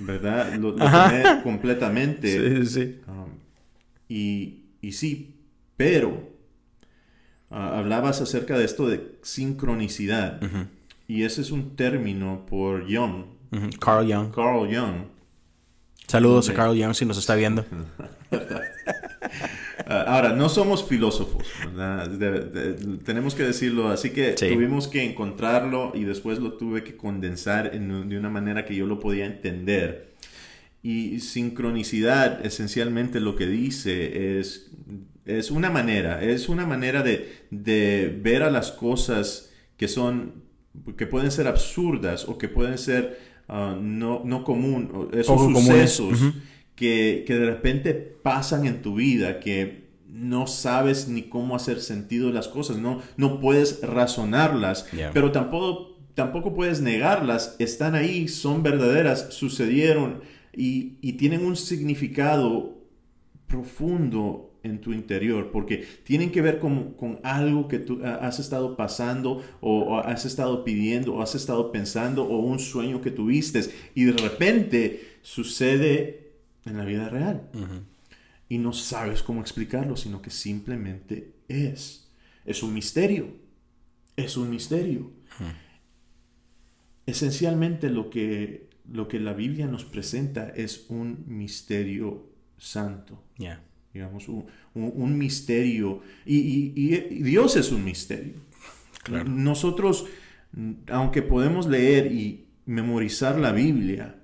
Speaker 2: ¿verdad? Lo, tomé completamente.
Speaker 1: Sí, sí.
Speaker 2: Ah, y, y, sí, pero hablabas acerca de esto de sincronicidad. Y ese es un término por Young.
Speaker 1: Carl Young.
Speaker 2: Carl Young.
Speaker 1: Saludos a Carl Young si nos está viendo.
Speaker 2: Ah, ahora, no somos filósofos, tenemos que decirlo, así que tuvimos que encontrarlo y después lo tuve que condensar de una manera que yo lo podía entender. Y sincronicidad, esencialmente lo que dice es, es una manera, es una manera de, de ver a las cosas que son que pueden ser absurdas o que pueden ser ah, no, no común, esos sucesos que, que, de repente pasan en tu vida, que no sabes ni cómo hacer sentido de las cosas, no, no puedes razonarlas, pero tampoco, tampoco puedes negarlas, están ahí, son verdaderas, sucedieron y, y tienen un significado profundo en tu interior, porque tienen que ver con, algo que tú has estado pasando o, has estado pidiendo o has estado pensando o un sueño que tuviste y de repente sucede en la vida real. Y no sabes cómo explicarlo, sino que simplemente es. Es un misterio. Es un misterio. Esencialmente lo que, lo que la Biblia nos presenta es un misterio santo digamos, un, misterio. Y, Dios es un misterio. Nosotros, aunque podemos leer y memorizar la Biblia,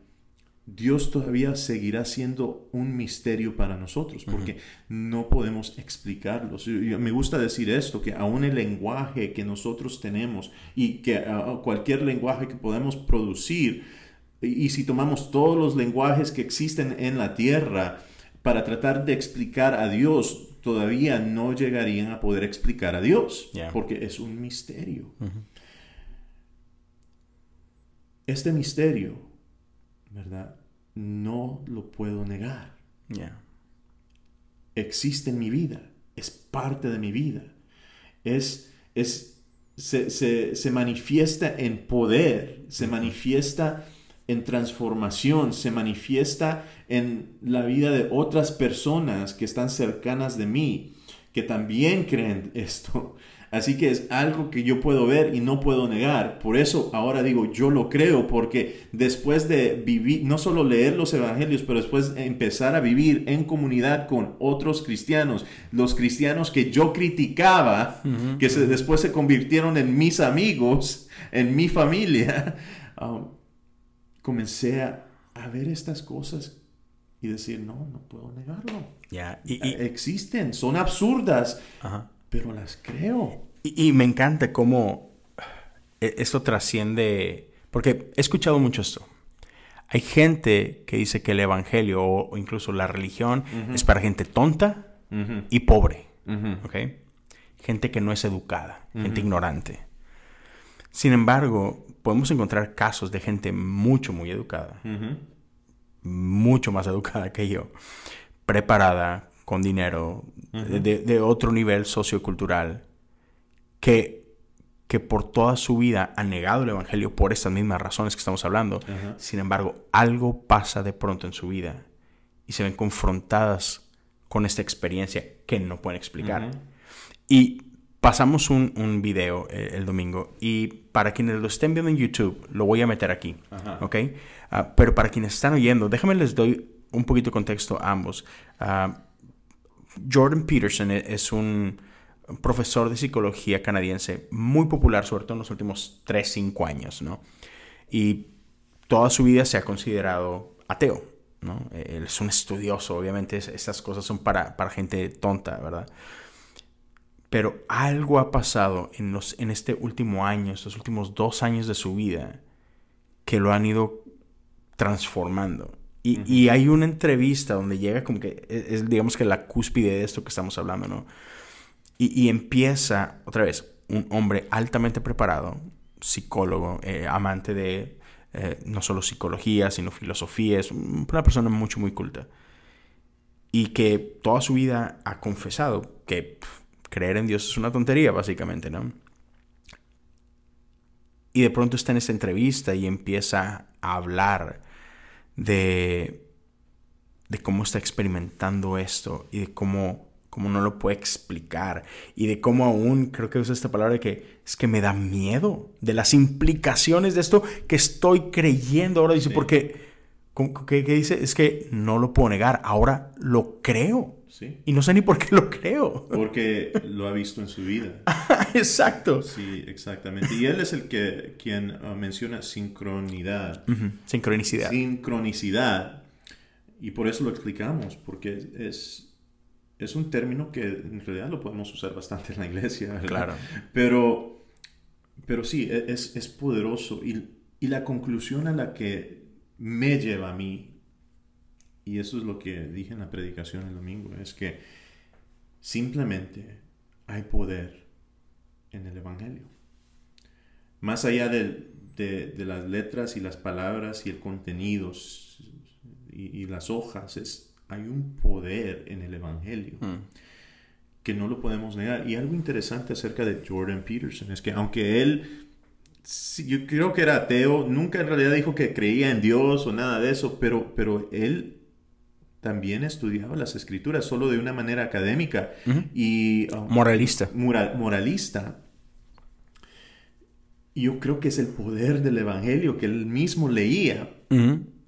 Speaker 2: Dios todavía seguirá siendo un misterio para nosotros, porque no podemos explicarlo. Me gusta decir esto, que aún el lenguaje que nosotros tenemos y que cualquier lenguaje que podemos producir, y si tomamos todos los lenguajes que existen en la tierra, para tratar de explicar a Dios, todavía no llegarían a poder explicar a Dios, porque es un misterio. Este misterio, ¿verdad? No lo puedo negar. Existe en mi vida, es parte de mi vida. Es, es, se, se manifiesta en poder, se manifiesta en transformación, se manifiesta en la vida de otras personas que están cercanas de mí, que también creen esto. Así que es algo que yo puedo ver y no puedo negar. Por eso ahora digo, yo lo creo, porque después de vivir, no solo leer los evangelios, pero después empezar a vivir en comunidad con otros cristianos, los cristianos que yo criticaba, que después se convirtieron en mis amigos, en mi familia, um, comencé a, ver estas cosas y decir, no, no puedo negarlo.
Speaker 1: Ya,
Speaker 2: y, Existen, son absurdas, pero las creo.
Speaker 1: Y, me encanta cómo e, esto trasciende, porque he escuchado mucho esto. Hay gente que dice que el evangelio o, incluso la religión es para gente tonta y pobre, Gente que no es educada, gente ignorante. Sin embargo, podemos encontrar casos de gente mucho, muy educada, mucho más educada que yo, preparada, con dinero, de, otro nivel sociocultural, que, que por toda su vida han negado el Evangelio por estas mismas razones que estamos hablando. Sin embargo, algo pasa de pronto en su vida y se ven confrontadas con esta experiencia que no pueden explicar. Y pasamos un, un video eh, el domingo y para quienes lo estén viendo en YouTube, lo voy a meter aquí, ¿ok? Ah, pero para quienes están oyendo, déjame les doy un poquito de contexto a ambos. Ah, Jordan Peterson e, es un profesor de psicología canadiense muy popular, sobre todo en los últimos 3, 5 años, ¿no? Y toda su vida se ha considerado ateo, ¿no? Él es un estudioso, obviamente esas cosas son para, para gente tonta, ¿verdad? Pero algo ha pasado en, los, en este último año, estos últimos dos años de su vida, que lo han ido transformando. Y, hay una entrevista donde llega como que e, es, digamos que la cúspide de esto que estamos hablando, ¿no? Y, empieza, otra vez, un hombre altamente preparado, psicólogo, eh, amante de eh, no solo psicología, sino filosofía, es una persona mucho, muy culta. Y que toda su vida ha confesado que creer en Dios es una tontería, básicamente, ¿no? Y de pronto está en esta entrevista y empieza a hablar de, de cómo está experimentando esto y de cómo, cómo no lo puede explicar y de cómo aún, creo que usa esta palabra de que es que me da miedo de las implicaciones de esto que estoy creyendo ahora. Dice, porque, ¿qué, ¿qué, dice? Es que no lo puedo negar, ahora lo creo. Y no sé ni por qué lo creo.
Speaker 2: Porque lo ha visto en su vida.
Speaker 1: Exacto.
Speaker 2: Sí, exactamente. Y él es el que quien uh, menciona sincronidad.
Speaker 1: Sincronicidad.
Speaker 2: Sincronicidad. Y por eso lo explicamos, porque es, es un término que en realidad lo podemos usar bastante en la iglesia.
Speaker 1: Claro.
Speaker 2: Pero, pero sí, e, es, es poderoso. Y, y la conclusión a la que me lleva a mí y eso es lo que dije en la predicación el domingo, es que simplemente hay poder en el Evangelio. Más allá de, las letras y las palabras y el contenido y, las hojas, es, hay un poder en el Evangelio. Mm. que no lo podemos negar. Y algo interesante acerca de Jordan Peterson es que aunque él yo creo que era ateo, nunca en realidad dijo que creía en Dios o nada de eso, pero, pero él también estudiaba las escrituras, solo de una manera académica y...
Speaker 1: Um, moralista.
Speaker 2: moralista. Yo creo que es el poder del Evangelio que él mismo leía.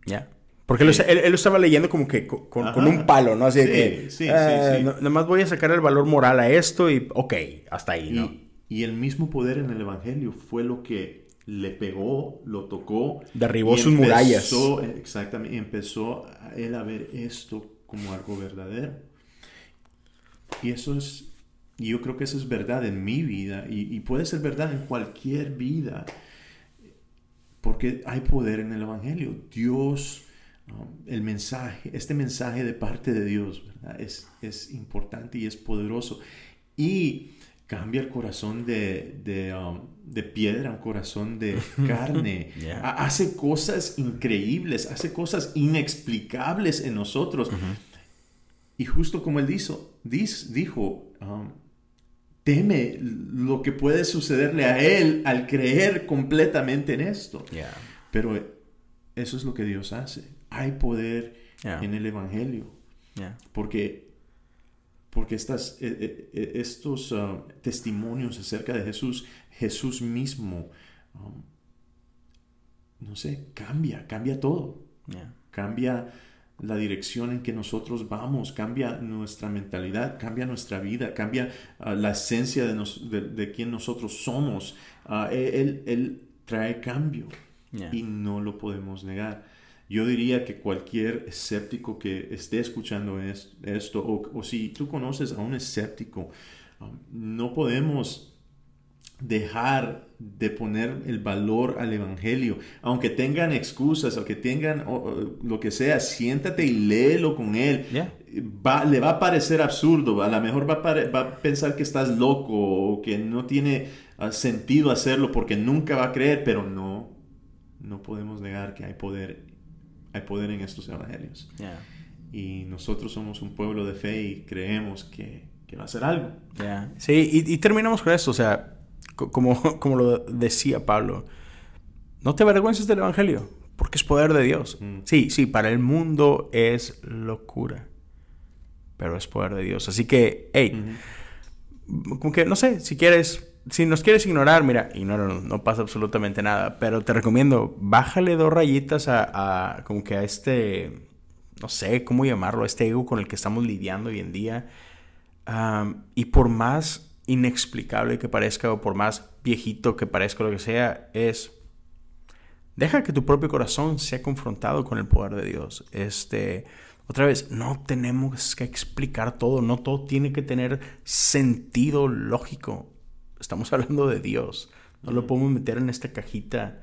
Speaker 1: Ya. Porque él, lo estaba leyendo como que con, un palo, ¿no? Así que, sí, sí, eh, Nada más voy a sacar el valor moral a esto y, ok, hasta ahí, ¿no?
Speaker 2: y el mismo poder en el Evangelio fue lo que le pegó, lo tocó.
Speaker 1: Derribó sus murallas.
Speaker 2: Exactamente, empezó a él a ver esto como algo verdadero. Y eso es, yo creo que eso es verdad en mi vida y, puede ser verdad en cualquier vida, porque hay poder en el Evangelio. Dios, um, el mensaje, este mensaje de parte de Dios, Es, es importante y es poderoso. Y cambia el corazón de, de, um, de piedra, un corazón de carne. Hace cosas increíbles, hace cosas inexplicables en nosotros. Y justo como él dijo, dijo um, teme lo que puede sucederle a él al creer completamente en esto. Pero eso es lo que Dios hace. Hay poder en el Evangelio. Porque porque estas, eh, eh, eh, estos ah, testimonios acerca de Jesús, Jesús mismo, um, no sé, cambia, cambia todo. Cambia la dirección en que nosotros vamos, cambia nuestra mentalidad, cambia nuestra vida, cambia ah, la esencia de, de, quien nosotros somos. Ah, él, él, trae cambio y no lo podemos negar. Yo diría que cualquier escéptico que esté escuchando esto, o, si tú conoces a un escéptico, um, no podemos dejar de poner el valor al Evangelio. Aunque tengan excusas, aunque tengan lo que sea, siéntate y léelo con él. Va, le va a parecer absurdo, a lo mejor va a, va a, pensar que estás loco o que no tiene ah, sentido hacerlo porque nunca va a creer, pero no, no podemos negar que hay poder hay poder en estos evangelios. Y nosotros somos un pueblo de fe y creemos que, que va a ser algo.
Speaker 1: Sí, y, terminamos con esto, o sea, como, como lo decía Pablo, no te avergüences del evangelio, porque es poder de Dios. Mm. Sí, sí, para el mundo es locura, pero es poder de Dios. Así que, hey, como que, no sé, si quieres si nos quieres ignorar, mira, ignóranos, no pasa absolutamente nada. Pero te recomiendo, bájale dos rayitas a, como que a este, no sé cómo llamarlo, a este ego con el que estamos lidiando hoy en día. y por más inexplicable que parezca o por más viejito que parezca lo que sea, es deja que tu propio corazón sea confrontado con el poder de Dios. Este, otra vez, no tenemos que explicar todo, no todo tiene que tener sentido lógico. Estamos hablando de Dios. No lo podemos meter en esta cajita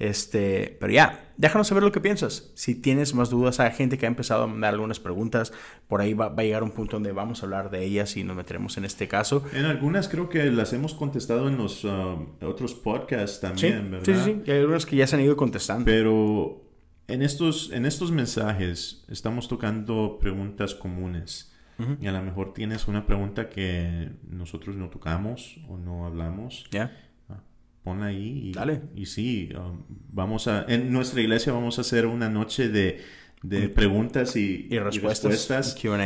Speaker 1: este, pero ya, déjanos saber lo que piensas. Si tienes más dudas, hay gente que ha empezado a mandar algunas preguntas. Por ahí va, a llegar un punto donde vamos a hablar de ellas y nos meteremos en este caso.
Speaker 2: En algunas creo que las hemos contestado en los um, otros podcasts también, ¿verdad?
Speaker 1: Sí, sí, sí. Hay algunas que ya se han ido contestando.
Speaker 2: Pero en estos, en estos mensajes estamos tocando preguntas comunes. Y a lo mejor tienes una pregunta que nosotros no tocamos o no hablamos.
Speaker 1: Ya
Speaker 2: ponla ahí y, Dale. y sí, um, vamos a, en nuestra iglesia vamos a hacer una noche de, de preguntas y,
Speaker 1: y respuestas,
Speaker 2: Q&A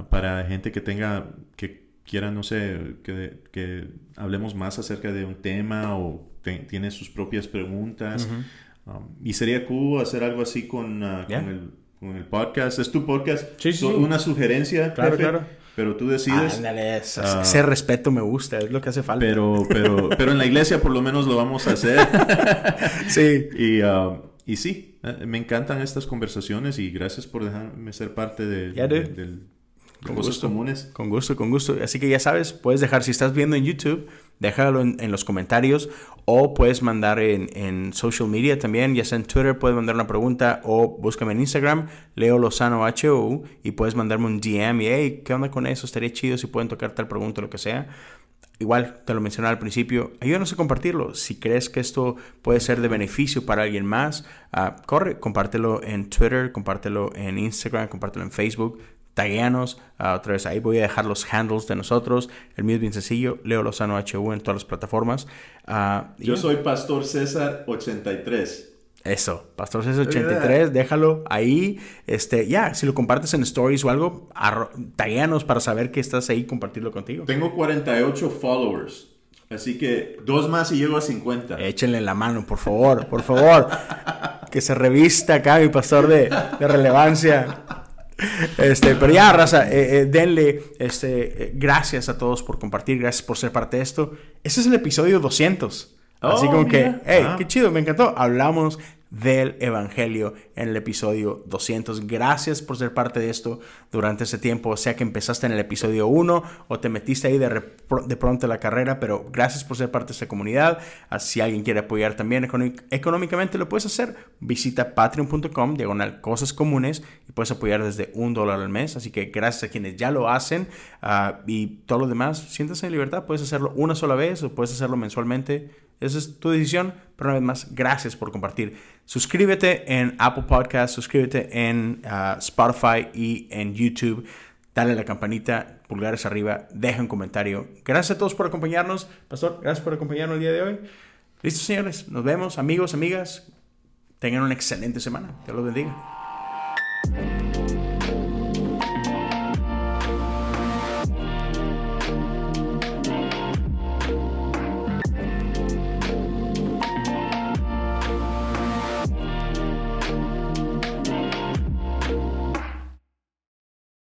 Speaker 2: uh, para gente que tenga, que quiera, no sé, que, que hablemos más acerca de un tema o tiene sus propias preguntas. Um, y sería cool hacer algo así con, uh, con, el, con, el, podcast. ¿Es tu podcast?
Speaker 1: Sí, sí.
Speaker 2: Una sugerencia.
Speaker 1: Claro, claro
Speaker 2: pero tú decides.
Speaker 1: Ándale, ah. ese respeto me gusta, es lo que hace falta.
Speaker 2: Pero, pero, pero en la iglesia por lo menos lo vamos a hacer.
Speaker 1: sí.
Speaker 2: Y, uh, y sí, eh, me encantan estas conversaciones y gracias por dejarme ser parte de, del
Speaker 1: con gusto. comunes. Con gusto, con gusto. Así que ya sabes, puedes dejar, si estás viendo en YouTube, déjalo en, los comentarios o puedes mandar en, social media también, ya sea en Twitter, puedes mandar una pregunta o búscame en Instagram, Leo Lozano HO y puedes mandarme un DM y hey, ¿qué onda con eso? Estaría chido si pueden tocar tal pregunta, lo que sea. Igual, te lo mencioné al principio, ayúdanos a compartirlo. Si crees que esto puede ser de beneficio para alguien más, ah, corre, compártelo en Twitter, compártelo en Instagram, compártelo en Facebook tagueanos. Uh, otra vez ahí voy a dejar los handles de nosotros. El mío es bien sencillo. Leo Lozano HU en todas las plataformas. Uh,
Speaker 2: Yo soy Pastor César 83.
Speaker 1: Eso, Pastor César 83, déjalo ahí. Este, ya, si lo compartes en stories o algo, tagueanos para saber que estás ahí compartirlo contigo.
Speaker 2: Tengo 48 followers. Así que dos más y llego a 50.
Speaker 1: Échenle la mano, por favor, por favor. que se revista acá mi pastor de, de relevancia. Este, pero ya, raza, eh, eh, denle este, eh, gracias a todos por compartir, gracias por ser parte de esto. Ese es el episodio 200. Así como que, hey, qué chido, me encantó. Hablamos del Evangelio en el episodio 200. Gracias por ser parte de esto durante ese tiempo, sea que empezaste en el episodio 1 o te metiste ahí de, de pronto en la carrera, pero gracias por ser parte de esta comunidad. Ah, si alguien quiere apoyar también económicamente, lo puedes hacer. Visita patreon.com, diagonal cosas comunes, y puedes apoyar desde un dólar al mes. Así que gracias a quienes ya lo hacen uh, y todo lo demás, siéntase en libertad. Puedes hacerlo una sola vez o puedes hacerlo mensualmente. Esa es tu decisión, pero una vez más, gracias por compartir. Suscríbete en Apple Podcast, suscríbete en uh, Spotify y en YouTube. Dale la campanita, pulgares arriba, deja un comentario. Gracias a todos por acompañarnos. Pastor, gracias por acompañarnos el día de hoy. Listo, señores. Nos vemos, amigos, amigas. Tengan una excelente semana. Dios los bendiga.